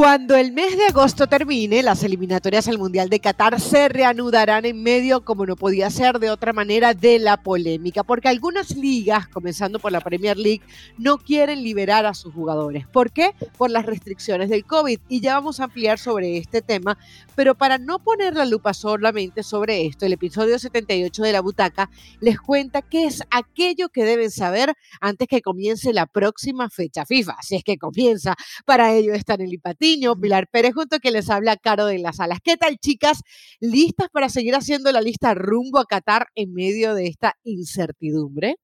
Cuando el mes de agosto termine, las eliminatorias al Mundial de Qatar se reanudarán en medio, como no podía ser de otra manera, de la polémica, porque algunas ligas, comenzando por la Premier League, no quieren liberar a sus jugadores. ¿Por qué? Por las restricciones del COVID. Y ya vamos a ampliar sobre este tema, pero para no poner la lupa solamente sobre esto, el episodio 78 de La Butaca les cuenta qué es aquello que deben saber antes que comience la próxima fecha FIFA, si es que comienza. Para ello están el IPATI Pilar Pérez, junto que les habla Caro de las Alas. ¿Qué tal, chicas? ¿Listas para seguir haciendo la lista rumbo a Qatar en medio de esta incertidumbre?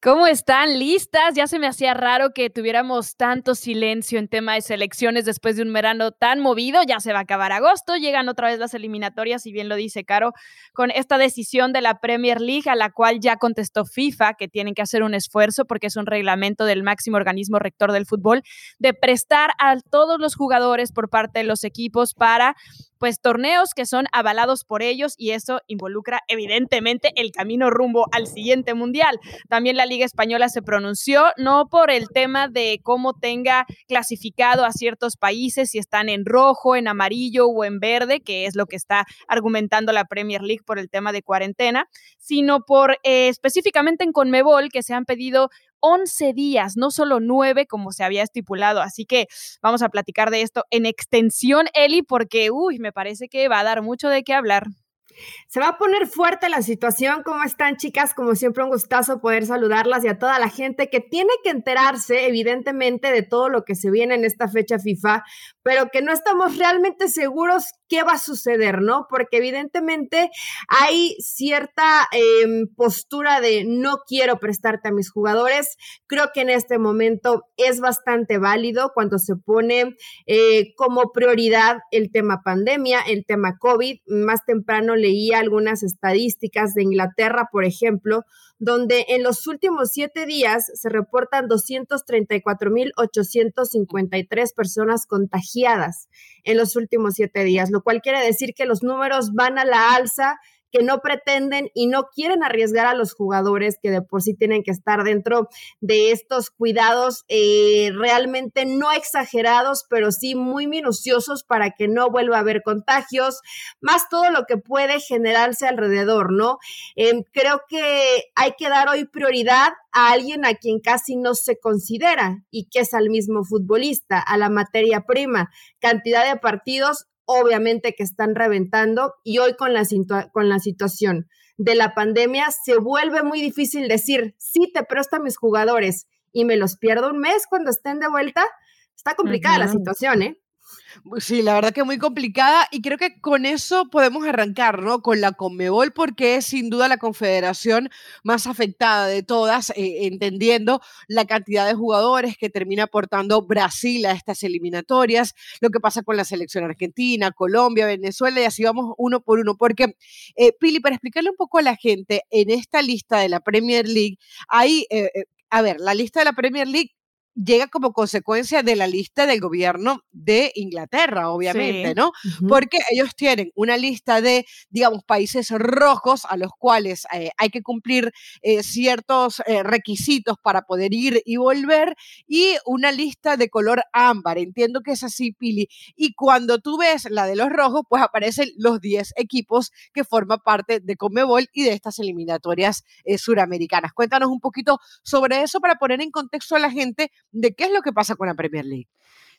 ¿Cómo están? ¿Listas? Ya se me hacía raro que tuviéramos tanto silencio en tema de selecciones después de un verano tan movido. Ya se va a acabar agosto, llegan otra vez las eliminatorias, y bien lo dice Caro, con esta decisión de la Premier League a la cual ya contestó FIFA que tienen que hacer un esfuerzo porque es un reglamento del máximo organismo rector del fútbol de prestar a todos los jugadores por parte de los equipos para pues torneos que son avalados por ellos y eso involucra evidentemente el camino rumbo al siguiente mundial. También la Liga Española se pronunció, no por el tema de cómo tenga clasificado a ciertos países, si están en rojo, en amarillo o en verde, que es lo que está argumentando la Premier League por el tema de cuarentena, sino por eh, específicamente en Conmebol, que se han pedido 11 días, no solo 9 como se había estipulado. Así que vamos a platicar de esto en extensión, Eli, porque, uy, me parece que va a dar mucho de qué hablar. Se va a poner fuerte la situación. ¿Cómo están, chicas? Como siempre, un gustazo poder saludarlas y a toda la gente que tiene que enterarse, evidentemente, de todo lo que se viene en esta fecha FIFA, pero que no estamos realmente seguros qué va a suceder, ¿no? Porque evidentemente hay cierta em, postura de no quiero prestarte a mis jugadores. Creo que en este momento es bastante válido cuando se pone eh, como prioridad el tema pandemia, el tema COVID. Más temprano leía algunas estadísticas de Inglaterra, por ejemplo, donde en los últimos siete días se reportan 234.853 personas contagiadas en los últimos siete días, lo cual quiere decir que los números van a la alza que no pretenden y no quieren arriesgar a los jugadores que de por sí tienen que estar dentro de estos cuidados eh, realmente no exagerados, pero sí muy minuciosos para que no vuelva a haber contagios, más todo lo que puede generarse alrededor, ¿no? Em, creo que hay que dar hoy prioridad a alguien a quien casi no se considera y que es al mismo futbolista, a la materia prima, cantidad de partidos obviamente que están reventando y hoy con la, con la situación de la pandemia se vuelve muy difícil decir, sí, te presto a mis jugadores y me los pierdo un mes cuando estén de vuelta. Está complicada la situación, ¿eh? Sí, la verdad que muy complicada y creo que con eso podemos arrancar, ¿no? Con la Conmebol porque es sin duda la confederación más afectada de todas, eh, entendiendo la cantidad de jugadores que termina aportando Brasil a estas eliminatorias, lo que pasa con la selección argentina, Colombia, Venezuela y así vamos uno por uno. Porque, eh, Pili, para explicarle un poco a la gente, en esta lista de la Premier League hay... Eh, a ver, la lista de la Premier League llega como consecuencia de la lista del gobierno de Inglaterra, obviamente, ¿no? Porque ellos tienen una lista de, digamos, países rojos a los cuales eh, hay que cumplir eh, ciertos eh, requisitos para poder ir y volver y una lista de color ámbar. Entiendo que es así, Pili. Y cuando tú ves la de los rojos, pues aparecen los 10 equipos que forman parte de Conmebol y de estas eliminatorias suramericanas. Cuéntanos un poquito sobre eso para poner en contexto a la gente de qué es lo que pasa con la Premier League.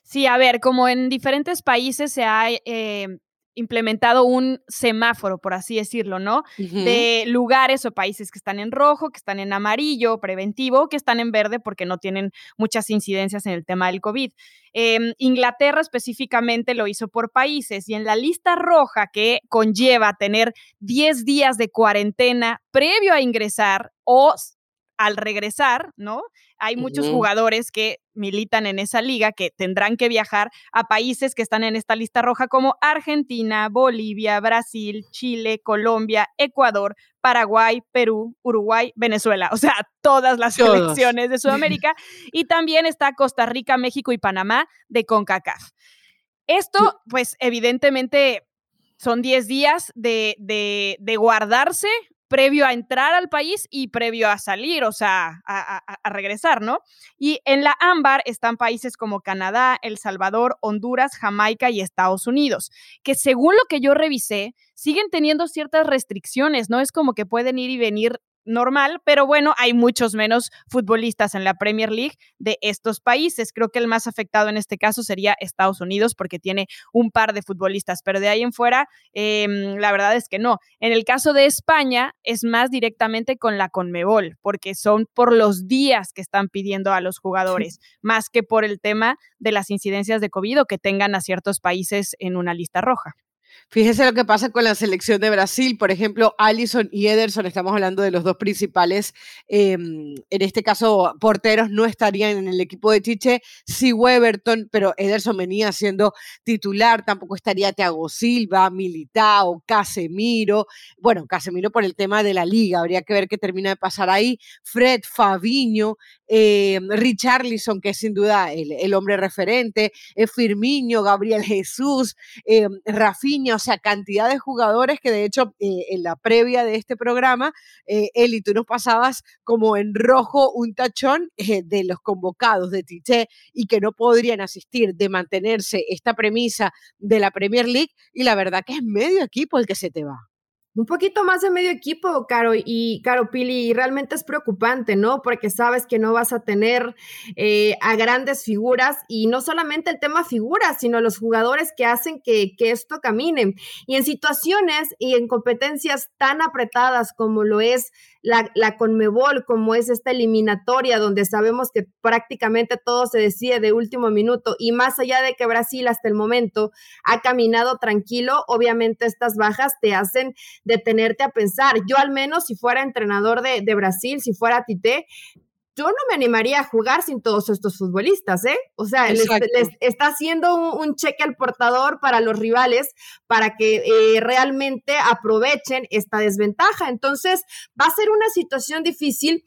Sí, a ver, como en diferentes países se ha eh, implementado un semáforo, por así decirlo, ¿no? De lugares o países que están en rojo, que están en amarillo, preventivo, que están en verde porque no tienen muchas incidencias en el tema del COVID. Em, Inglaterra específicamente lo hizo por países y en la lista roja que conlleva tener 10 días de cuarentena previo a ingresar o al regresar, ¿no? Hay muchos jugadores que militan en esa liga que tendrán que viajar a países que están en esta lista roja como Argentina, Bolivia, Brasil, Chile, Colombia, Ecuador, Paraguay, Perú, Uruguay, Venezuela, o sea, todas las selecciones de Sudamérica. y también está Costa Rica, México y Panamá de CONCACAF. Esto, pues, evidentemente son 10 días de, de, de guardarse previo a entrar al país y previo a salir, o sea, a, regresar, ¿no? Y en la ámbar están países como Canadá, El Salvador, Honduras, Jamaica y Estados Unidos, que según lo que yo revisé, siguen teniendo ciertas restricciones, ¿no? Es como que pueden ir y venir normal, pero bueno, hay muchos menos futbolistas en la Premier League de estos países. Creo que el más afectado en este caso sería Estados Unidos porque tiene un par de futbolistas, pero de ahí en fuera, em, la verdad es que no. En el caso de España es más directamente con la Conmebol, porque son por los días que están pidiendo a los jugadores, más que por el tema de las incidencias de COVID o que tengan a ciertos países en una lista roja. Fíjese lo que pasa con la selección de Brasil. Por ejemplo, Allison y Ederson, estamos hablando de los dos principales, em, en este caso porteros, no estarían en el equipo de Chiche. Sí, Weberton, pero Ederson venía siendo titular. Tampoco estaría Thiago Silva, Militao, Casemiro. Bueno, Casemiro por el tema de la liga. Habría que ver qué termina de pasar ahí. Fred, Fabiño, eh, Richarlison, que es sin duda el, hombre referente. Eh, Firmino, Gabriel Jesús, eh, O sea, cantidad de jugadores que de hecho eh, en la previa de este programa, eh, Eli, tú nos pasabas como en rojo un tachón eh, de los convocados de Tite y que no podrían asistir de mantenerse esta premisa de la Premier League y la verdad que es medio equipo el que se te va. Un poquito más de medio equipo, Caro, y Caro Pili, realmente es preocupante, ¿no? Porque sabes que no vas a tener eh, a grandes figuras y no solamente el tema figuras, sino los jugadores que hacen que, que esto camine. Y en situaciones y en competencias tan apretadas como lo es la, la Conmebol, como es esta eliminatoria, donde sabemos que prácticamente todo se decide de último minuto y más allá de que Brasil hasta el momento ha caminado tranquilo, obviamente estas bajas te hacen detenerte a pensar. Yo al menos si fuera entrenador de, de Brasil, si fuera Tite, yo no me animaría a jugar sin todos estos futbolistas, ¿eh? O sea, les, está haciendo un, cheque al portador para los rivales para que eh, realmente aprovechen esta desventaja. Entonces, va a ser una situación difícil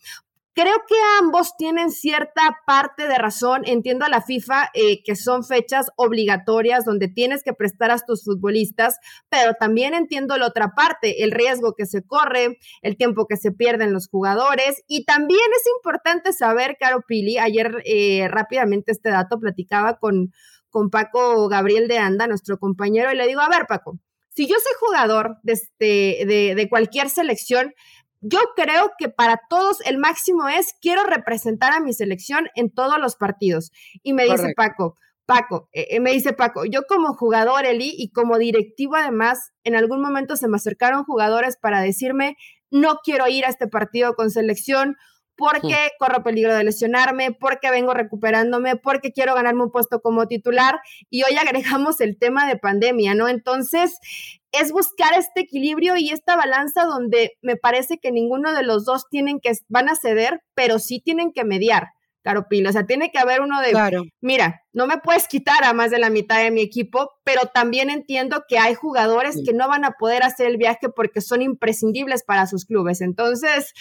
Creo que ambos tienen cierta parte de razón. Entiendo a la FIFA eh, que son fechas obligatorias donde tienes que prestar a tus futbolistas, pero también entiendo la otra parte, el riesgo que se corre, el tiempo que se pierden los jugadores. Y también es importante saber, Caro Pili, ayer eh, rápidamente este dato platicaba con, con Paco Gabriel de Anda, nuestro compañero, y le digo, a ver, Paco, si yo soy jugador de, este, de, de cualquier selección, yo creo que para todos el máximo es quiero representar a mi selección en todos los partidos. Y me dice Paco, Paco, eh, eh, me dice Paco, yo como jugador, Eli, y como directivo además, en algún momento se me acercaron jugadores para decirme, no quiero ir a este partido con selección porque corro peligro de lesionarme, porque vengo recuperándome, porque quiero ganarme un puesto como titular y hoy agregamos el tema de pandemia, ¿no? Entonces, es buscar este equilibrio y esta balanza donde me parece que ninguno de los dos tienen que, van a ceder, pero sí tienen que mediar. Claro, Pilo, o sea, tiene que haber uno de, mira, no me puedes quitar a más de la mitad de mi equipo, pero también entiendo que hay jugadores que no van a poder hacer el viaje porque son imprescindibles para sus clubes. Entonces,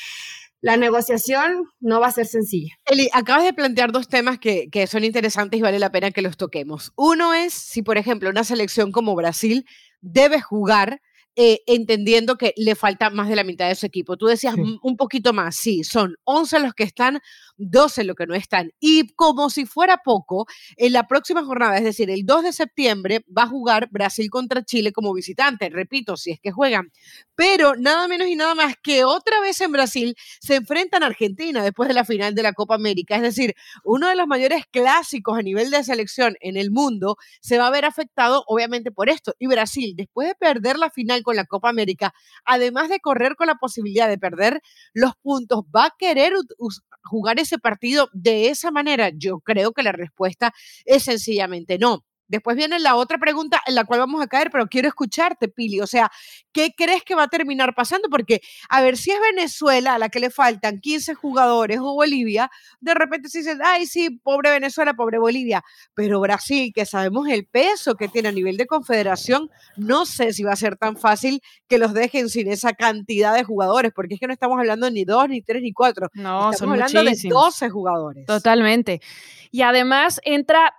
la negociación no va a ser sencilla. Eli, acabas de plantear dos temas que, que, son interesantes y vale la pena que los toquemos. Uno es si, por ejemplo, una selección como Brasil debe jugar eh, entendiendo que le falta más de la mitad de su equipo. Tú decías un poquito más, sí, son 11 los que están, 12 los que no están. Y como si fuera poco, en la próxima jornada, es decir, el 2 de septiembre, va a jugar Brasil contra Chile como visitante, repito, si es que juegan. Pero nada menos y nada más que otra vez en Brasil se enfrentan a Argentina después de la final de la Copa América. Es decir, uno de los mayores clásicos a nivel de selección en el mundo se va a ver afectado obviamente por esto. Y Brasil, después de perder la final con la Copa América, además de correr con la posibilidad de perder los puntos, va a querer jugar ese partido de esa manera. Yo creo que la respuesta es sencillamente no. Después viene la otra pregunta en la cual vamos a caer, pero quiero escucharte, Pili. O sea, ¿qué crees que va a terminar pasando? Porque, a ver, si es Venezuela a la que le faltan 15 jugadores o Bolivia, de repente se dice, ay, sí, pobre Venezuela, pobre Bolivia. Pero Brasil, que sabemos el peso que tiene a nivel de confederación, no sé si va a ser tan fácil que los dejen sin esa cantidad de jugadores, porque es que no estamos hablando ni dos, ni tres, ni cuatro. No, estamos hablando de 12 jugadores. Totalmente. Y además entra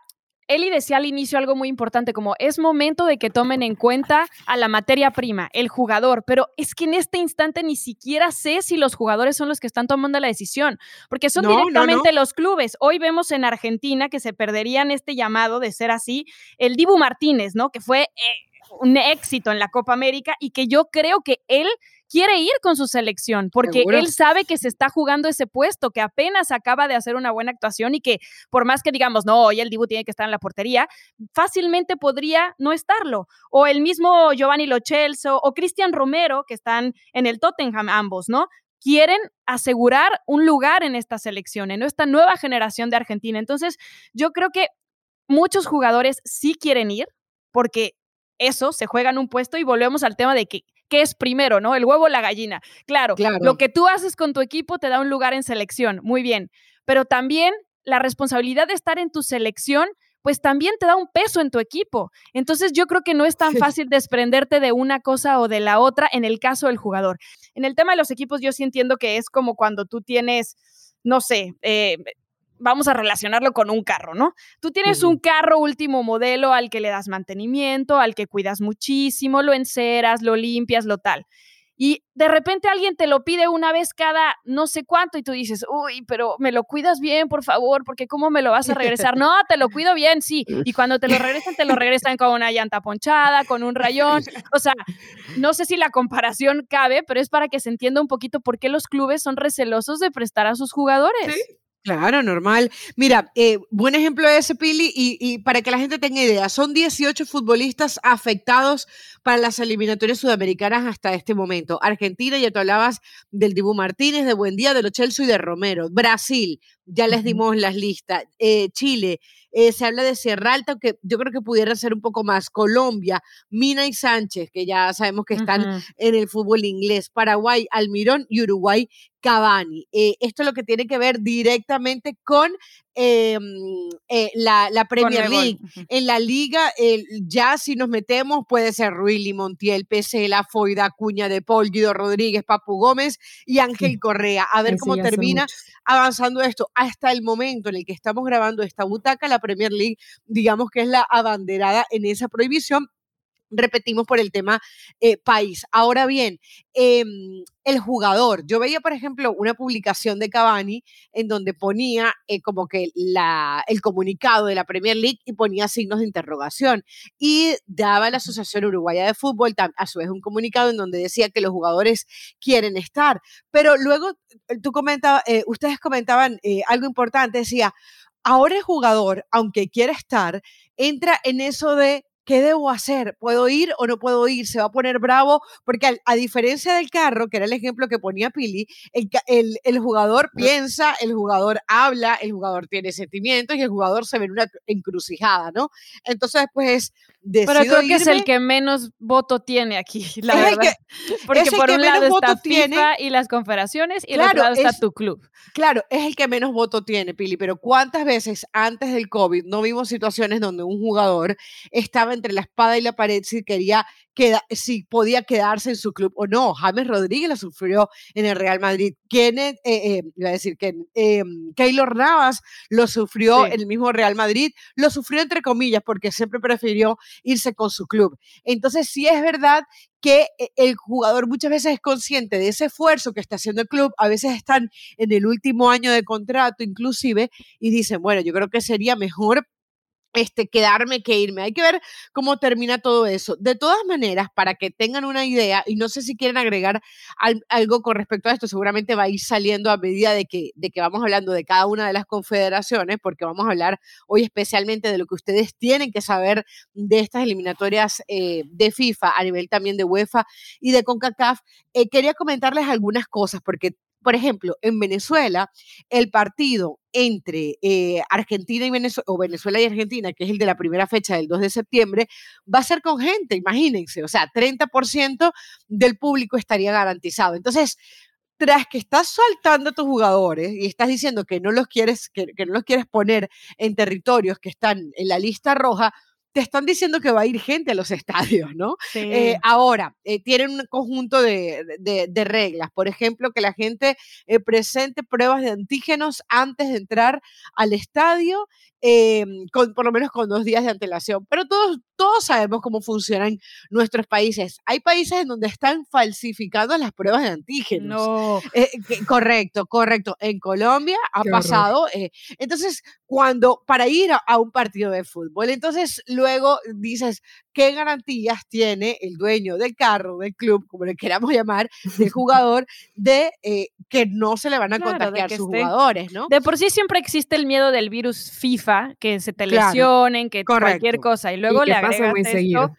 Eli decía al inicio algo muy importante, como es momento de que tomen en cuenta a la materia prima, el jugador, pero es que en este instante ni siquiera sé si los jugadores son los que están tomando la decisión, porque son directamente los clubes. Hoy vemos en Argentina que se perderían este llamado de ser así, el Dibu Martínez, ¿no? Que fue... Eh, un éxito en la Copa América y que yo creo que él quiere ir con su selección porque él sabe que se está jugando ese puesto, que apenas acaba de hacer una buena actuación y que por más que digamos, no, hoy el Dibu tiene que estar en la portería, fácilmente podría no estarlo. O el mismo Giovanni Lochelso o Cristian Romero, que están en el Tottenham ambos, ¿no? quieren asegurar un lugar en esta selección, en esta nueva generación de Argentina. Entonces, yo creo que muchos jugadores sí quieren ir porque eso se juega en un puesto y volvemos al tema de que qué es primero, ¿no? El huevo o la gallina. Claro, claro, lo que tú haces con tu equipo te da un lugar en selección, muy bien, pero también la responsabilidad de estar en tu selección pues también te da un peso en tu equipo. Entonces yo creo que no es tan fácil desprenderte de una cosa o de la otra en el caso del jugador. En el tema de los equipos yo sí entiendo que es como cuando tú tienes, no sé, eh, vamos a relacionarlo con un carro, ¿no? Tú tienes un carro último modelo al que le das mantenimiento, al que cuidas muchísimo, lo enceras, lo limpias, lo tal. Y de repente alguien te lo pide una vez cada no sé cuánto y tú dices, uy, pero me lo cuidas bien, por favor, porque ¿cómo me lo vas a regresar? No, te lo cuido bien, sí. Y cuando te lo regresan, te lo regresan con una llanta ponchada, con un rayón. O sea, no sé si la comparación cabe, pero es para que se entienda un poquito por qué los clubes son recelosos de prestar a sus jugadores. Claro, normal. Mira, eh, buen ejemplo de ese, Pili, y, para que la gente tenga idea, son 18 futbolistas afectados para las eliminatorias sudamericanas hasta este momento. Argentina, ya tú hablabas del Dibu Martínez, de Buendía, de Lo Chelsea y de Romero. Brasil, ya les dimos las listas. Eh, Chile, eh, se habla de Sierra Alta, que yo creo que pudiera ser un poco más. Colombia, Mina y Sánchez, que ya sabemos que están en el fútbol inglés. Paraguay, Almirón y Uruguay, Cavani. Eh, esto es lo que tiene que ver directamente con em, la, Premier League. En la liga, ya si nos metemos, puede ser Ruili Montiel, La Foida, Cuña de Paul, Guido Rodríguez, Papu Gómez y Ángel Correa. A ver cómo termina avanzando esto. Hasta el momento en el que estamos grabando esta butaca, la Premier League, digamos que es la abanderada en esa prohibición repetimos por el tema eh, país. Ahora bien, em, el jugador, yo veía, por ejemplo, una publicación de Cavani en donde ponía eh, como que la, el comunicado de la Premier League y ponía signos de interrogación y daba la Asociación Uruguaya de Fútbol a su vez un comunicado en donde decía que los jugadores quieren estar, pero luego eh, tú comentabas, ustedes comentaban algo importante, decía, ahora el jugador, aunque quiera estar, entra en eso de ¿qué debo hacer? ¿Puedo ir o no puedo ir? Se va a poner bravo, porque a, diferencia del carro, que era el ejemplo que ponía Pili, el, el, jugador piensa, el jugador habla, el jugador tiene sentimientos y el jugador se ve en una encrucijada, ¿no? Entonces, pues, Pero creo que es el que menos voto tiene aquí, la verdad. porque por un lado está FIFA y las confederaciones y claro, otro lado está tu club. Claro, es el que menos voto tiene, Pili, pero ¿cuántas veces antes del COVID no vimos situaciones donde un jugador estaba entre la espada y la pared si quería si podía quedarse en su club o no. James Rodríguez lo sufrió en el Real Madrid. Kenneth, eh, eh, iba a decir que eh, Keylor Navas lo sufrió en el mismo Real Madrid. Lo sufrió entre comillas porque siempre prefirió irse con su club. Entonces sí es verdad que eh, el jugador muchas veces es consciente de ese esfuerzo que está haciendo el club, a veces están en el último año de contrato inclusive y dicen, bueno, yo creo que sería mejor este, quedarme que irme. Hay que ver cómo termina todo eso. De todas maneras, para que tengan una idea, y no sé si quieren agregar algo con respecto a esto, seguramente va a ir saliendo a medida de que, de que vamos hablando de cada una de las confederaciones, porque vamos a hablar hoy especialmente de lo que ustedes tienen que saber de estas eliminatorias eh, de FIFA, a nivel también de UEFA y de CONCACAF. Eh, quería comentarles algunas cosas, porque por ejemplo, en Venezuela, el partido entre eh, Argentina y Venezuela, o Venezuela y Argentina, que es el de la primera fecha del 2 de septiembre, va a ser con gente, imagínense, o sea, 30% del público estaría garantizado. Entonces, tras que estás soltando a tus jugadores y estás diciendo que no los quieres, que no los quieres poner en territorios que están en la lista roja, te están diciendo que va a ir gente a los estadios, ¿no? Eh, ahora, eh, tienen un conjunto de, reglas, por ejemplo, que la gente eh, presente pruebas de antígenos antes de entrar al estadio, con, por lo menos con dos días de antelación, pero todos, todos sabemos cómo funcionan nuestros países. Hay países en donde están falsificando las pruebas de antígenos. No. correcto, correcto. En Colombia ha pasado. entonces, cuando, para ir a, un partido de fútbol, entonces luego dices, ¿qué garantías tiene el dueño del carro, del club, como le queramos llamar, del jugador, de eh, que no se le van a contagiar sus jugadores, ¿no? De por sí siempre existe el miedo del virus FIFA, que se te lesionen, que cualquier cosa, y luego le agregas esto,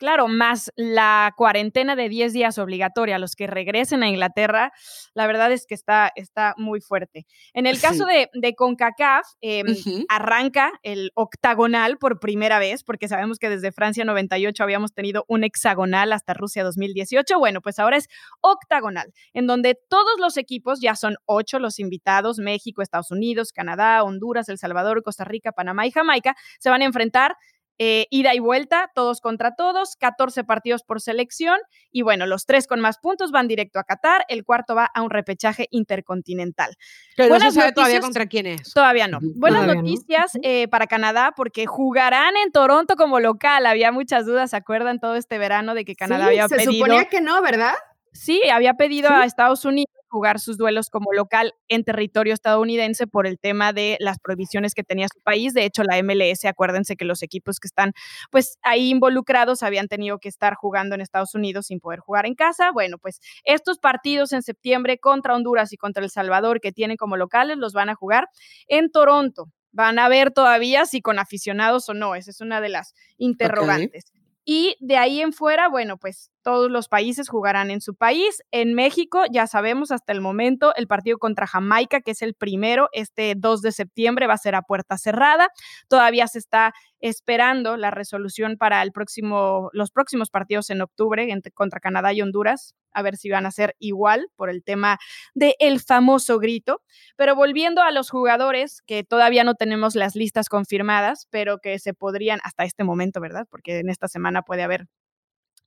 Claro, más la cuarentena de 10 días obligatoria a los que regresen a Inglaterra, la verdad es que está, está muy fuerte. En el caso de, de, CONCACAF, em, arranca el octagonal por primera vez, porque sabemos que desde Francia 98 habíamos tenido un hexagonal hasta Rusia 2018. Bueno, pues ahora es octagonal, en donde todos los equipos, ya son ocho los invitados, México, Estados Unidos, Canadá, Honduras, El Salvador, Costa Rica, Panamá y Jamaica, se van a enfrentar eh, ida y vuelta, todos contra todos, 14 partidos por selección y bueno, los tres con más puntos van directo a Qatar, el cuarto va a un repechaje intercontinental. Pero Buenas no todavía contra quién es. Todavía no. Buenas noticias eh, para Canadá porque jugarán en Toronto como local. Había muchas dudas, ¿se acuerdan todo este verano de que Canadá había pedido? Se suponía que no, ¿verdad? Sí, había pedido a Estados Unidos jugar sus duelos como local en territorio estadounidense por el tema de las prohibiciones que tenía su país. De hecho, la MLS, acuérdense que los equipos que están pues ahí involucrados habían tenido que estar jugando en Estados Unidos sin poder jugar en casa. Bueno, pues estos partidos en septiembre contra Honduras y contra El Salvador que tienen como locales los van a jugar en Toronto. Van a ver todavía si con aficionados o no. Esa es una de las interrogantes. Y de ahí en fuera, bueno, pues todos los países jugarán en su país. En México, ya sabemos hasta el momento, el partido contra Jamaica, que es el primero, este 2 de septiembre, va a ser a puerta cerrada. Todavía se está esperando la resolución para el próximo, los próximos partidos en octubre contra Canadá y Honduras, a ver si van a ser igual por el tema del el famoso grito. Pero volviendo a los jugadores, que todavía no tenemos las listas confirmadas, pero que se podrían hasta este momento, ¿verdad? Porque en esta semana puede haber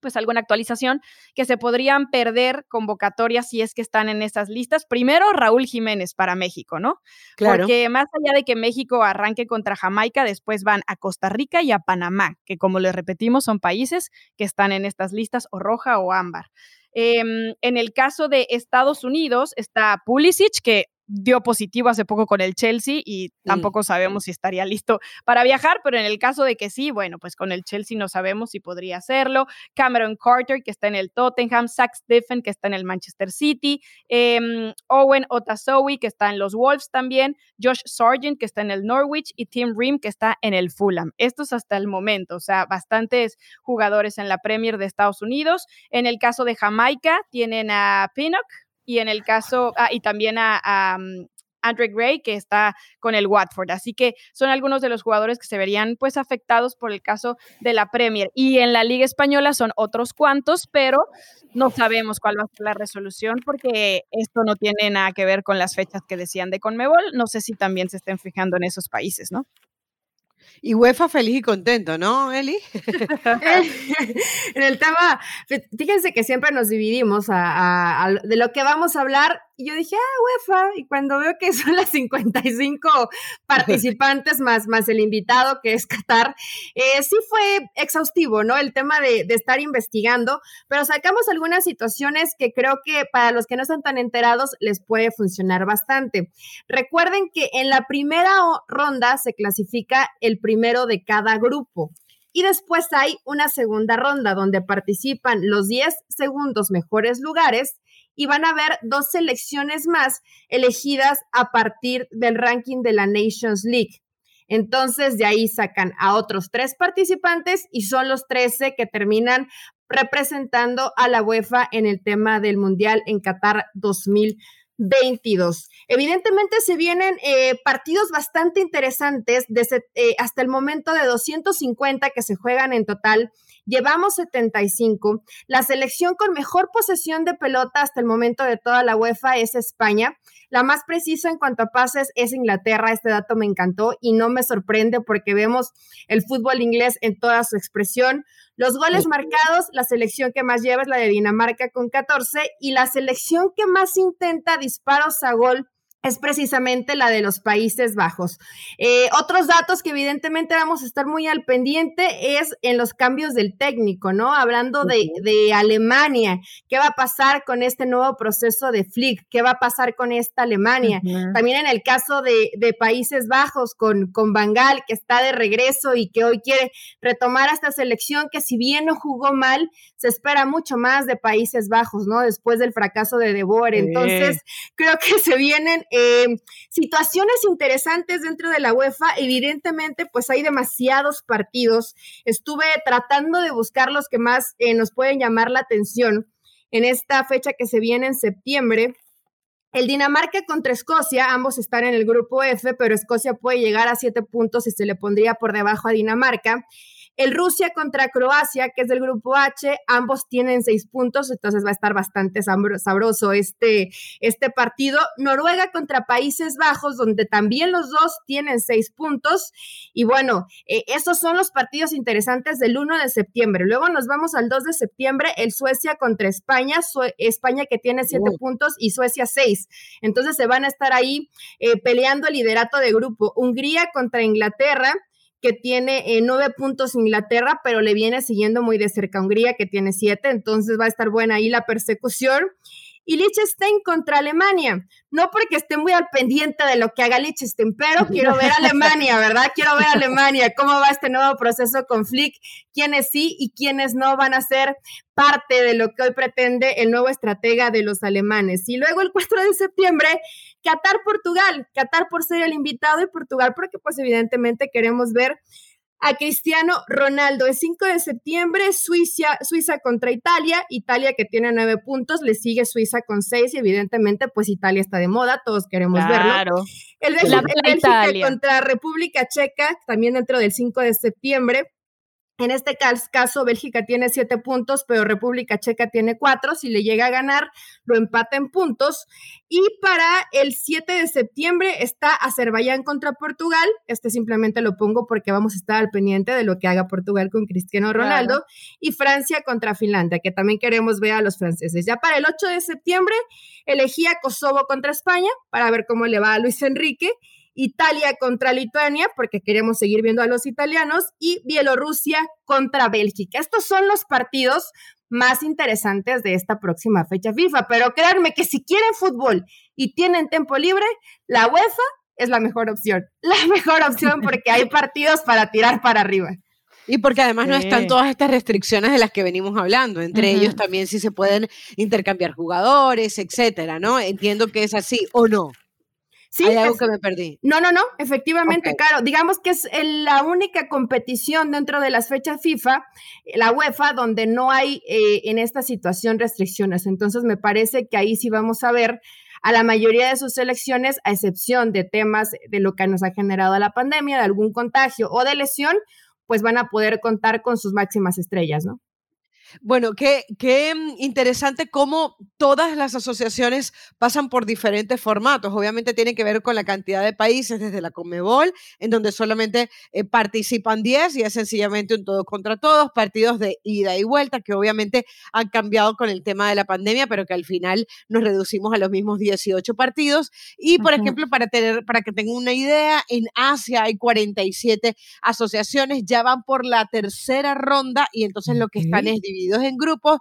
pues alguna actualización, que se podrían perder convocatorias si es que están en esas listas. Primero, Raúl Jiménez para México, ¿no? Claro. Porque más allá de que México arranque contra Jamaica, después van a Costa Rica y a Panamá, que como les repetimos, son países que están en estas listas o roja o ámbar. Em, en el caso de Estados Unidos está Pulisic, que dio positivo hace poco con el Chelsea y tampoco sabemos si estaría listo para viajar, pero en el caso de que sí, bueno, pues con el Chelsea no sabemos si podría hacerlo. Cameron Carter, que está en el Tottenham, Zach Steffen, que está en el Manchester City, em, Owen Otasowi, que está en los Wolves también, Josh Sargent, que está en el Norwich, y Tim Ream, que está en el Fulham. Estos hasta el momento, o sea, bastantes jugadores en la Premier de Estados Unidos. En el caso de Jamaica, tienen a Pinnock, y en el caso, ah, y también a, mm, Andre Gray, que está con el Watford. Así que son algunos de los jugadores que se verían pues afectados por el caso de la Premier. Y en la Liga Española son otros cuantos, pero no sabemos cuál va a ser la resolución porque esto no tiene nada que ver con las fechas que decían de Conmebol. No sé si también se estén fijando en esos países, ¿no? Y UEFA feliz y contento, ¿no, Eli? en el tema, fíjense que siempre nos dividimos de lo que vamos a hablar y yo dije, ah, UEFA. Y cuando veo que son las 55 participantes más, más el invitado que es Qatar, eh, sí fue exhaustivo, ¿no? El tema de, de, estar investigando, pero sacamos algunas situaciones que creo que para los que no están tan enterados les puede funcionar bastante. Recuerden que en la primera ronda se clasifica el primero de cada grupo. Y después hay una segunda ronda donde participan los 10 segundos mejores lugares y van a haber dos selecciones más elegidas a partir del ranking de la Nations League. Entonces, de ahí sacan a otros tres participantes y son los 13 que terminan representando a la UEFA en el tema del Mundial en Qatar 2022. 22. Evidentemente se vienen eh, partidos bastante interesantes desde, eh, hasta el momento de 250 que se juegan en total. Llevamos 75. La selección con mejor posesión de pelota hasta el momento de toda la UEFA es España. La más precisa en cuanto a pases es Inglaterra. Este dato me encantó y no me sorprende porque vemos el fútbol inglés en toda su expresión. Los goles marcados, la selección que más lleva es la de Dinamarca con 14 y la selección que más intenta disparos a gol es precisamente la de los Países Bajos. Eh, otros datos que evidentemente vamos a estar muy al pendiente es en los cambios del técnico, ¿no? Hablando de, Alemania, ¿qué va a pasar con este nuevo proceso de Flick? ¿Qué va a pasar con esta Alemania? También en el caso de, Países Bajos con, con Bangal, que está de regreso y que hoy quiere retomar esta selección que si bien no jugó mal, se espera mucho más de Países Bajos, ¿no? Después del fracaso de De Boer. Entonces, creo que se vienen eh, situaciones interesantes dentro de la UEFA. Evidentemente, pues hay demasiados partidos. Estuve tratando de buscar los que más eh, nos pueden llamar la atención en esta fecha que se viene en septiembre. El Dinamarca contra Escocia, ambos están en el grupo F, pero Escocia puede llegar a siete puntos y se le pondría por debajo a Dinamarca. El Rusia contra Croacia, que es del grupo H, ambos tienen seis puntos, entonces va a estar bastante sabroso este, este partido. Noruega contra Países Bajos, donde también los dos tienen seis puntos. Y bueno, eh, esos son los partidos interesantes del 1 de septiembre. Luego nos vamos al 2 de septiembre, el Suecia contra España, España que tiene siete puntos y Suecia seis. Entonces se van a estar ahí eh, peleando el liderato de grupo. Hungría contra Inglaterra que tiene eh, nueve puntos Inglaterra, pero le viene siguiendo muy de cerca Hungría, que tiene siete, entonces va a estar buena ahí la persecución y Liechtenstein contra Alemania. No porque esté muy al pendiente de lo que haga Liechtenstein, pero quiero ver a Alemania, ¿verdad? Quiero ver a Alemania, cómo va este nuevo proceso con Flick, quiénes sí y quiénes no van a ser parte de lo que hoy pretende el nuevo estratega de los alemanes. Y luego el 4 de septiembre, Qatar-Portugal, Qatar por ser el invitado y Portugal porque pues evidentemente queremos ver a Cristiano Ronaldo. El 5 de septiembre, Suiza, Suiza contra Italia. Italia que tiene nueve puntos, le sigue Suiza con seis y evidentemente pues Italia está de moda, todos queremos verlo. El Bélgica contra República Checa, también dentro del 5 de septiembre. En este caso, Bélgica tiene siete puntos, pero República Checa tiene cuatro. Si le llega a ganar, lo empata en puntos. Y para el 7 de septiembre está Azerbaiyán contra Portugal. Este simplemente lo pongo porque vamos a estar al pendiente de lo que haga Portugal con Cristiano Ronaldo. Y Francia contra Finlandia, que también queremos ver a los franceses. Ya para el 8 de septiembre, elegía Kosovo contra España para ver cómo le va a Luis Enrique. Italia contra Lituania, porque queremos seguir viendo a los italianos, y Bielorrusia contra Bélgica. Estos son los partidos más interesantes de esta próxima fecha FIFA, pero créanme que si quieren fútbol y tienen tiempo libre, la UEFA es la mejor opción, la mejor opción porque hay partidos para tirar para arriba. Y porque además no están todas estas restricciones de las que venimos hablando, entre ellos también si se pueden intercambiar jugadores, etcétera, ¿no? Entiendo que es así o no. Sí, Hay algo que me perdí. No, no, no, efectivamente, claro. Digamos que es la única competición dentro de las fechas FIFA, la UEFA, donde no hay eh, en esta situación restricciones. Entonces, me parece que ahí sí vamos a ver a la mayoría de sus selecciones, a excepción de temas de lo que nos ha generado la pandemia, de algún contagio o de lesión, pues van a poder contar con sus máximas estrellas, ¿no? Bueno, qué, qué mm, interesante cómo todas las asociaciones pasan por diferentes formatos. Obviamente tiene que ver con la cantidad de países desde la Conmebol, en donde solamente eh, participan 10 y es sencillamente un todos contra todos, partidos de ida y vuelta, que obviamente han cambiado con el tema de la pandemia, pero que al final nos reducimos a los mismos 18 partidos. Y, por ejemplo, para, tener, para que tengan una idea, en Asia hay 47 asociaciones, ya van por la tercera ronda y entonces lo que están es en grupos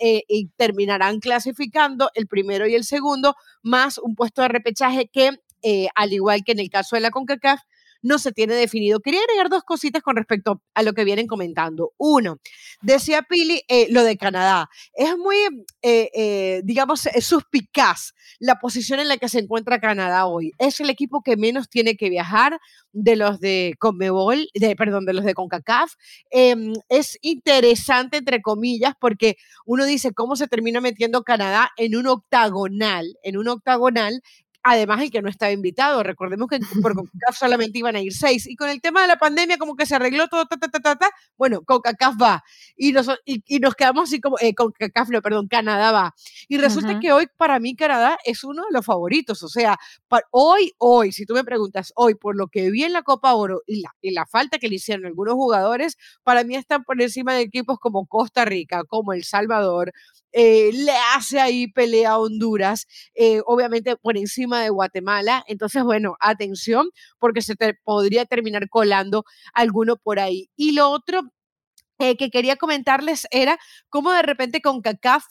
eh, y terminarán clasificando el primero y el segundo, más un puesto de repechaje que, eh, al igual que en el caso de la CONCACAF, no se tiene definido. Quería agregar dos cositas con respecto a lo que vienen comentando. Uno, decía Pili eh, lo de Canadá. Es muy, eh, eh, digamos, suspicaz la posición en la que se encuentra Canadá hoy. Es el equipo que menos tiene que viajar de los de Conmebol, de, perdón, de los de CONCACAF. Em, es interesante, entre comillas, porque uno dice cómo se termina metiendo Canadá en un octagonal, en un octagonal Además, el que no estaba invitado. Recordemos que por CONCACAF solamente iban a ir seis. Y con el tema de la pandemia, como que se arregló todo, ta, ta, ta, ta, bueno, CONCACAF va. Y nos, y, nos quedamos así como, eh, CONCACAF, no, perdón, Canadá va. Y resulta que hoy, para mí, Canadá es uno de los favoritos. O sea, hoy, hoy, si tú me preguntas, hoy, por lo que vi en la Copa Oro y la, y la falta que le hicieron algunos jugadores, para mí están por encima de equipos como Costa Rica, como El Salvador, eh, le hace ahí pelea a Honduras, eh, obviamente por encima de Guatemala. Entonces, bueno, atención, porque se te podría terminar colando alguno por ahí. Y lo otro eh, que quería comentarles era cómo de repente con CACAF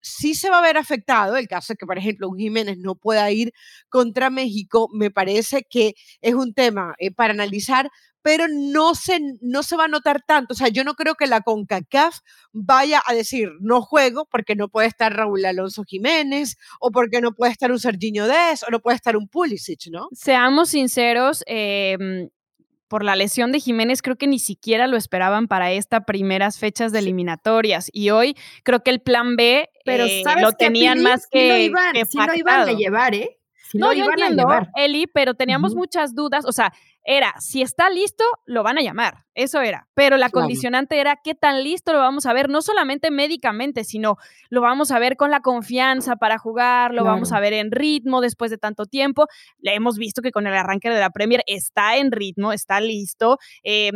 sí se va a ver afectado, el caso de que, por ejemplo, un Jiménez no pueda ir contra México, me parece que es un tema para analizar, pero no se, no se va a notar tanto. O sea, yo no creo que la CONCACAF vaya a decir, no juego porque no puede estar Raúl Alonso Jiménez, o porque no puede estar un Serginho Dez, o no puede estar un Pulisic, ¿no? Seamos sinceros, em, por la lesión de Jiménez, creo que ni siquiera lo esperaban para estas primeras fechas de eliminatorias. Y hoy creo que el plan B pero eh, lo tenían más que. Sí lo iban, lo iban a llevar, ¿eh? no, yo entiendo, Eli, pero teníamos muchas dudas. O sea, era, si está listo, lo van a llamar. Eso era. Pero la condicionante era qué tan listo lo vamos a ver, no solamente médicamente, sino lo vamos a ver con la confianza para jugar, lo vamos a ver en ritmo después de tanto tiempo. Le hemos visto que con el arranque de la Premier está en ritmo, está listo. Eh,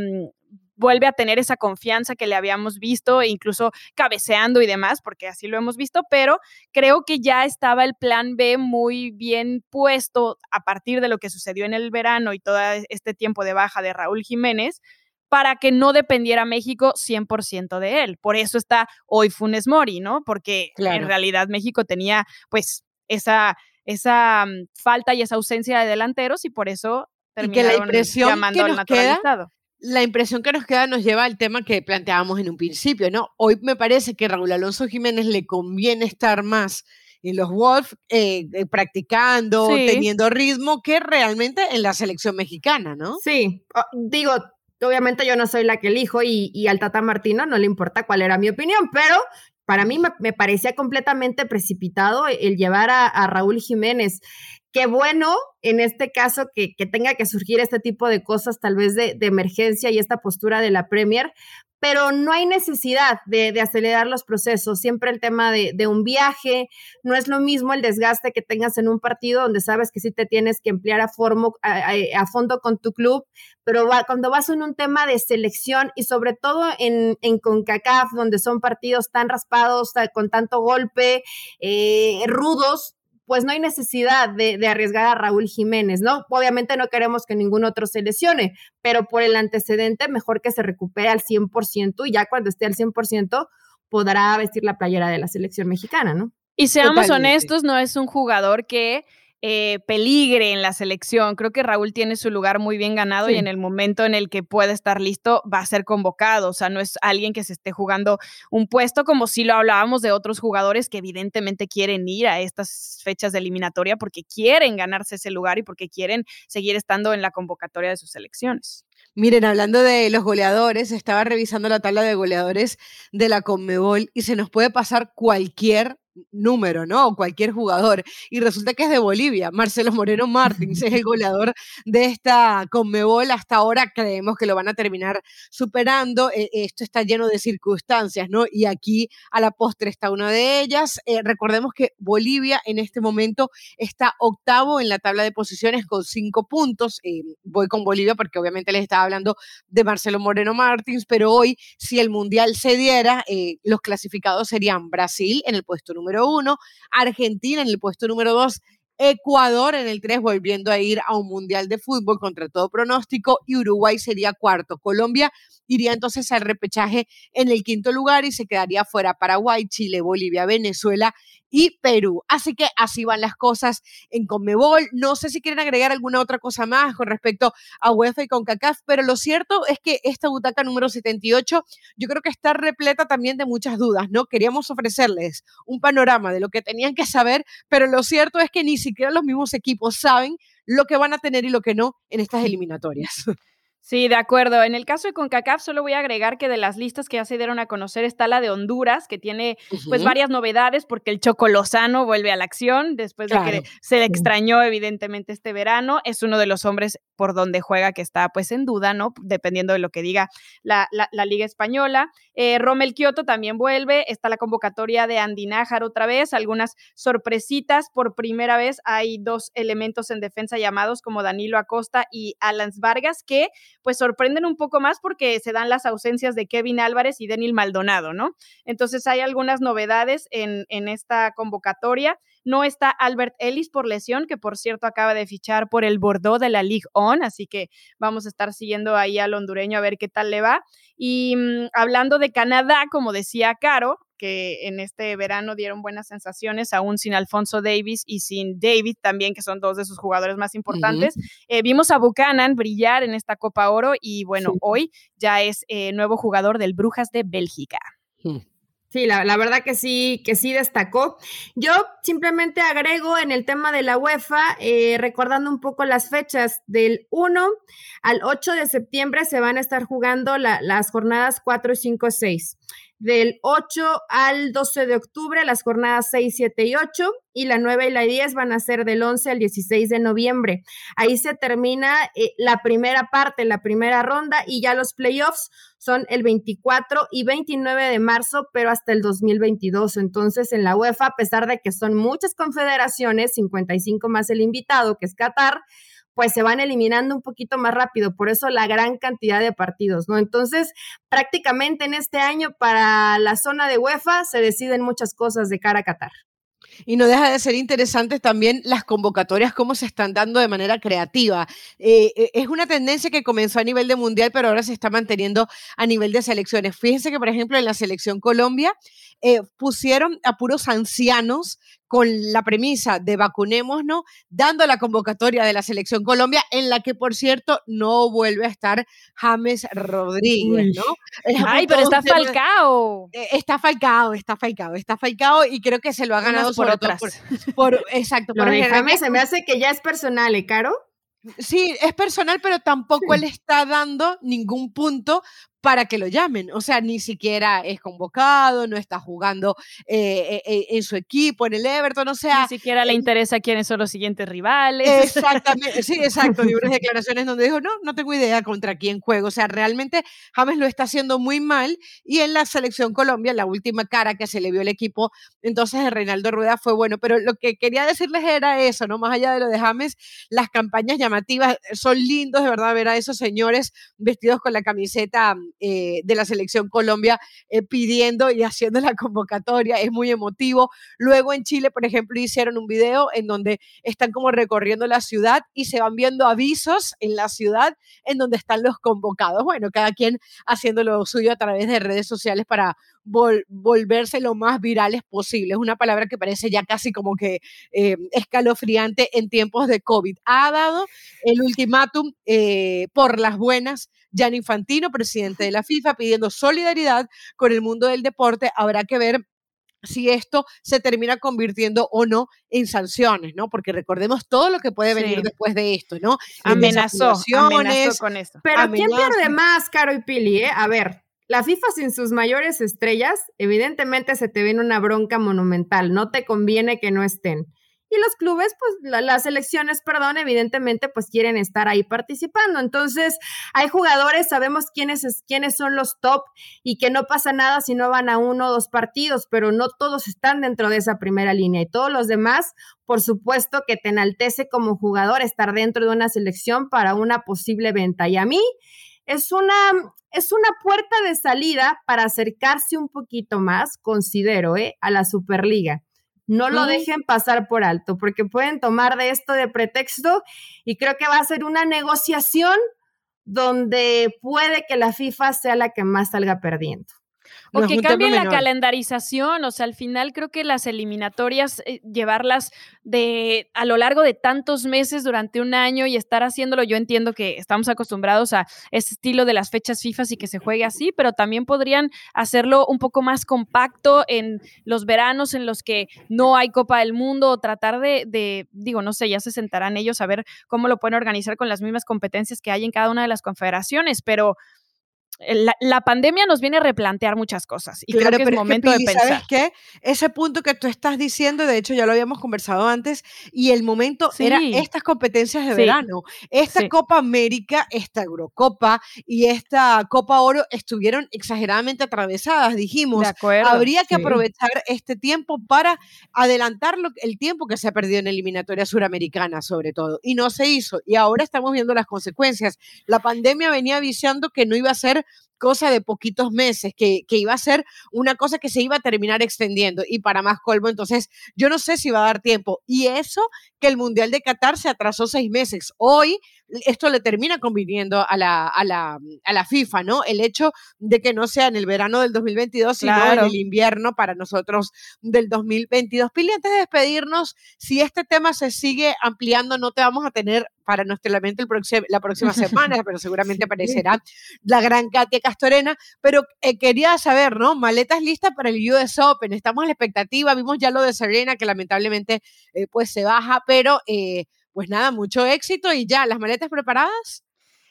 vuelve a tener esa confianza que le habíamos visto, incluso cabeceando y demás, porque así lo hemos visto, pero creo que ya estaba el plan B muy bien puesto a partir de lo que sucedió en el verano y todo este tiempo de baja de Raúl Jiménez para que no dependiera México 100% de él. Por eso está hoy Funes Mori, ¿no? Porque en realidad México tenía pues esa, esa mm, falta y esa ausencia de delanteros y por eso terminaron la impresión llamando al naturalizado la impresión que nos queda nos lleva al tema que planteábamos en un principio, ¿no? Hoy me parece que Raúl Alonso Jiménez le conviene estar más en los Wolves eh, eh, practicando, teniendo ritmo, que realmente en la selección mexicana, ¿no? Sí, digo, obviamente yo no soy la que elijo y, al Tata Martino no le importa cuál era mi opinión, pero para mí me, parecía completamente precipitado el llevar a Raúl Jiménez. Qué bueno en este caso que, tenga que surgir este tipo de cosas, tal vez de, emergencia y esta postura de la Premier, pero no hay necesidad de, acelerar los procesos. Siempre el tema de, un viaje, no es lo mismo el desgaste que tengas en un partido donde sabes que sí te tienes que emplear a, a, fondo con tu club, pero cuando vas en un tema de selección y sobre todo en, en CONCACAF, donde son partidos tan raspados, con tanto golpe, eh, rudos, pues no hay necesidad de, arriesgar a Raúl Jiménez, ¿no? Obviamente no queremos que ningún otro se lesione, pero por el antecedente, mejor que se recupere al 100% y ya cuando esté al 100% podrá vestir la playera de la selección mexicana, ¿no? Y seamos honestos, no es un jugador que eh, peligre en la selección. Creo que Raúl tiene su lugar muy bien ganado y en el momento en el que puede estar listo va a ser convocado. O sea, no es alguien que se esté jugando un puesto como si lo hablábamos de otros jugadores que evidentemente quieren ir a estas fechas de eliminatoria porque quieren ganarse ese lugar y porque quieren seguir estando en la convocatoria de sus selecciones. Miren, hablando de los goleadores, estaba revisando la tabla de goleadores de la Conmebol y se nos puede pasar cualquier número, ¿no? Cualquier jugador. Y resulta que es de Bolivia. Marcelo Moreno Martins es el goleador de esta Conmebol. Hasta ahora creemos que lo van a terminar superando. E, esto está lleno de circunstancias, ¿no? Y aquí a la postre está una de ellas. Eh, recordemos que Bolivia en este momento está octavo en la tabla de posiciones con cinco puntos. Eh, voy con Bolivia porque obviamente les estaba hablando de Marcelo Moreno Martins, pero hoy, si el Mundial se diera, eh, los clasificados serían Brasil en el puesto número número uno, Argentina en el puesto número dos, Ecuador en el 3 volviendo a ir a un mundial de fútbol contra todo pronóstico y Uruguay sería cuarto. Colombia iría entonces al repechaje en el quinto lugar y se quedaría fuera Paraguay, Chile, Bolivia, Venezuela y Perú. Así que así van las cosas en Conmebol. No sé si quieren agregar alguna otra cosa más con respecto a UEFA y CONCACAF, pero lo cierto es que esta butaca número 78 yo creo que está repleta también de muchas dudas, ¿no? Queríamos ofrecerles un panorama de lo que tenían que saber, pero lo cierto es que ni siquiera los mismos equipos saben lo que van a tener y lo que no en estas eliminatorias. Sí, de acuerdo. En el caso de CONCACAF, solo voy a agregar que de las listas que ya se dieron a conocer está la de Honduras, que tiene pues varias novedades porque el Choco Lozano vuelve a la acción después de que se le extrañó evidentemente este verano. Es uno de los hombres por donde juega que está pues en duda, ¿no? Dependiendo de lo que diga la, Liga Española. Eh, Romel Kioto también vuelve. Está la convocatoria de Andy Nájar otra vez. Algunas sorpresitas. Por primera vez hay dos elementos en defensa llamados como Danilo Acosta y Alans Vargas que pues sorprenden un poco más porque se dan las ausencias de Kevin Álvarez y Denil Maldonado, ¿no? Entonces hay algunas novedades en, en esta convocatoria. No está Albert Ellis por lesión, que por cierto acaba de fichar por el Bordeaux de la Ligue On, así que vamos a estar siguiendo ahí al hondureño a ver qué tal le va. Y mm, hablando de Canadá, como decía Caro, que en este verano dieron buenas sensaciones, aún sin Alfonso Davis y sin David también, que son dos de sus jugadores más importantes. Eh, vimos a Buchanan brillar en esta Copa Oro y bueno, hoy ya es eh, nuevo jugador del Brujas de Bélgica. Hmm. Sí, la, verdad que sí, que sí destacó. Yo simplemente agrego en el tema de la UEFA, eh, recordando un poco las fechas, del 1 al 8 de septiembre se van a estar jugando las jornadas 4, 5, 6 del 8 al 12 de octubre, las jornadas 6, 7 y 8, y la 9 y la 10 van a ser del 11 al 16 de noviembre. Ahí se termina eh, la primera parte, la primera ronda, y ya los playoffs son el 24 y 29 de marzo, pero hasta el 2022. Entonces, en la UEFA, a pesar de que son muchas confederaciones, 55 más el invitado, que es Qatar, pues se van eliminando un poquito más rápido, por eso la gran cantidad de partidos, ¿no? Entonces, prácticamente en este año para la zona de UEFA se deciden muchas cosas de cara a Qatar. Y no deja de ser interesante también las convocatorias, cómo se están dando de manera creativa. Eh, eh, es una tendencia que comenzó a nivel de mundial, pero ahora se está manteniendo a nivel de selecciones. Fíjense que, por ejemplo, en la selección Colombia eh, pusieron a puros ancianos con la premisa de vacunémonos, dando la convocatoria de la selección Colombia, en la que, por cierto, no vuelve a estar James Rodríguez, ¿no? Ay, pero está falcao. Eh, está falcao, está falcao, está falcao y creo que se lo ha ganado por otras. Por, exacto. Lo de James se me hace que ya es personal, ¿eh, Caro? Sí, es personal, pero tampoco le está dando ningún punto para que lo llamen. O sea, ni siquiera es convocado, no está jugando eh, eh, eh, en su equipo, en el Everton, o sea... Ni siquiera le interesa quiénes son los siguientes rivales. Exactamente, sí, exacto. Y unas declaraciones donde dijo, no, no tengo idea contra quién juego. O sea, realmente James lo está haciendo muy mal y en la selección Colombia, la última cara que se le vio al equipo, entonces el Reinaldo Rueda fue bueno. Pero lo que quería decirles era eso, ¿no? Más allá de lo de James, las campañas llamativas son lindos, de verdad, ver a esos señores vestidos con la camiseta eh, de la selección Colombia eh, pidiendo y haciendo la convocatoria, es muy emotivo. Luego en Chile, por ejemplo, hicieron un video en donde están como recorriendo la ciudad y se van viendo avisos en la ciudad en donde están los convocados. Bueno, cada quien haciendo lo suyo a través de redes sociales para volverse lo más virales posible. Es una palabra que parece ya casi como que eh, escalofriante en tiempos de COVID. Ha dado el ultimátum por las buenas Jan Infantino, presidente de la FIFA, pidiendo solidaridad con el mundo del deporte. Habrá que ver si esto se termina convirtiendo o no en sanciones, ¿no? Porque recordemos todo lo que puede venir después de esto, ¿no? Amenazó, amenazó con esto. Pero ¿quién pierde más, Caro y Pili? Eh? A ver, la FIFA sin sus mayores estrellas, evidentemente se te viene una bronca monumental, no te conviene que no estén. Y los clubes, pues las selecciones, perdón, evidentemente, pues quieren estar ahí participando. Entonces, hay jugadores, sabemos quiénes, quiénes son los top y que no pasa nada si no van a uno o dos partidos, pero no todos están dentro de esa primera línea. Y todos los demás, por supuesto que te enaltece como jugador estar dentro de una selección para una posible venta. Y a mí es una, es una puerta de salida para acercarse un poquito más, considero, ¿eh? a la Superliga No lo dejen pasar por alto, porque pueden tomar de esto de pretexto y creo que va a ser una negociación donde puede que la FIFA sea la que más salga perdiendo. O que cambien la calendarización, o sea, al final creo que las eliminatorias, eh, llevarlas de a lo largo de tantos meses durante un año y estar haciéndolo, yo entiendo que estamos acostumbrados a ese estilo de las fechas FIFA y que se juegue así, pero también podrían hacerlo un poco más compacto en los veranos en los que no hay Copa del Mundo o tratar de, de digo, no sé, ya se sentarán ellos a ver cómo lo pueden organizar con las mismas competencias que hay en cada una de las confederaciones, pero la, pandemia nos viene a replantear muchas cosas y creo que es momento de pensar. ¿Sabes qué? Ese punto que tú estás diciendo, de hecho ya lo habíamos conversado antes, y el momento era estas competencias de verano. Esta Copa América, esta Eurocopa y esta Copa Oro estuvieron exageradamente atravesadas. Dijimos, habría que aprovechar este tiempo para adelantar el tiempo que se ha perdido en eliminatoria suramericana, sobre todo. Y no se hizo. Y ahora estamos viendo las consecuencias. La pandemia venía avisando que no iba a ser cosa de poquitos meses, que, que, iba a ser una cosa que se iba a terminar extendiendo y para más colmo, entonces yo no sé si va a dar tiempo. Y eso que el Mundial de Qatar se atrasó seis meses. Hoy esto le termina conviniendo a la, a la, a la FIFA, ¿no? El hecho de que no sea en el verano del 2022, sino en el invierno para nosotros del 2022. Pili, antes de despedirnos, si este tema se sigue ampliando, no te vamos a tener para nuestra mente el la próxima semana, pero seguramente aparecerá la gran Katia Castorena. Pero eh, quería saber, ¿no? Maletas listas para el US Open. Estamos en la expectativa. Vimos ya lo de Serena, que lamentablemente eh, pues se baja, pero eh, pues nada, mucho éxito y ya, ¿las maletas preparadas?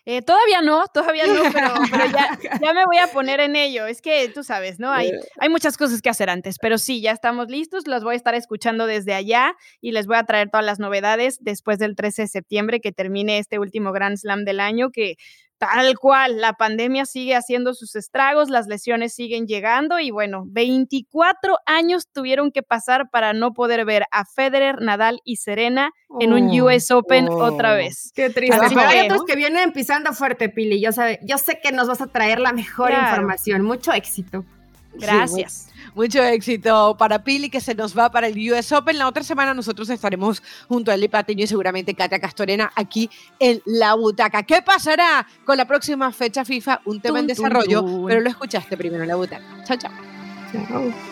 Eh, todavía no, todavía no, pero, ya, ya, me voy a poner en ello. Es que tú sabes, ¿no? Hay, hay muchas cosas que hacer antes, pero sí, ya estamos listos. Los voy a estar escuchando desde allá y les voy a traer todas las novedades después del 13 de septiembre que termine este último Grand Slam del año, que Tal cual, la pandemia sigue haciendo sus estragos, las lesiones siguen llegando y bueno, 24 años tuvieron que pasar para no poder ver a Federer, Nadal y Serena en un US Open otra oh, vez. Qué triste. Pero hay otros que vienen pisando fuerte, Pili. Yo, yo sé que nos vas a traer la mejor información. Mucho éxito. Gracias. Mucho éxito para Pili, que se nos va para el US Open. La otra semana nosotros estaremos junto a Eli Patiño y seguramente Katia Castorena aquí en la butaca. ¿Qué pasará con la próxima fecha FIFA? Un tema en desarrollo, pero lo escuchaste primero en la butaca. Chao, chao. Chao.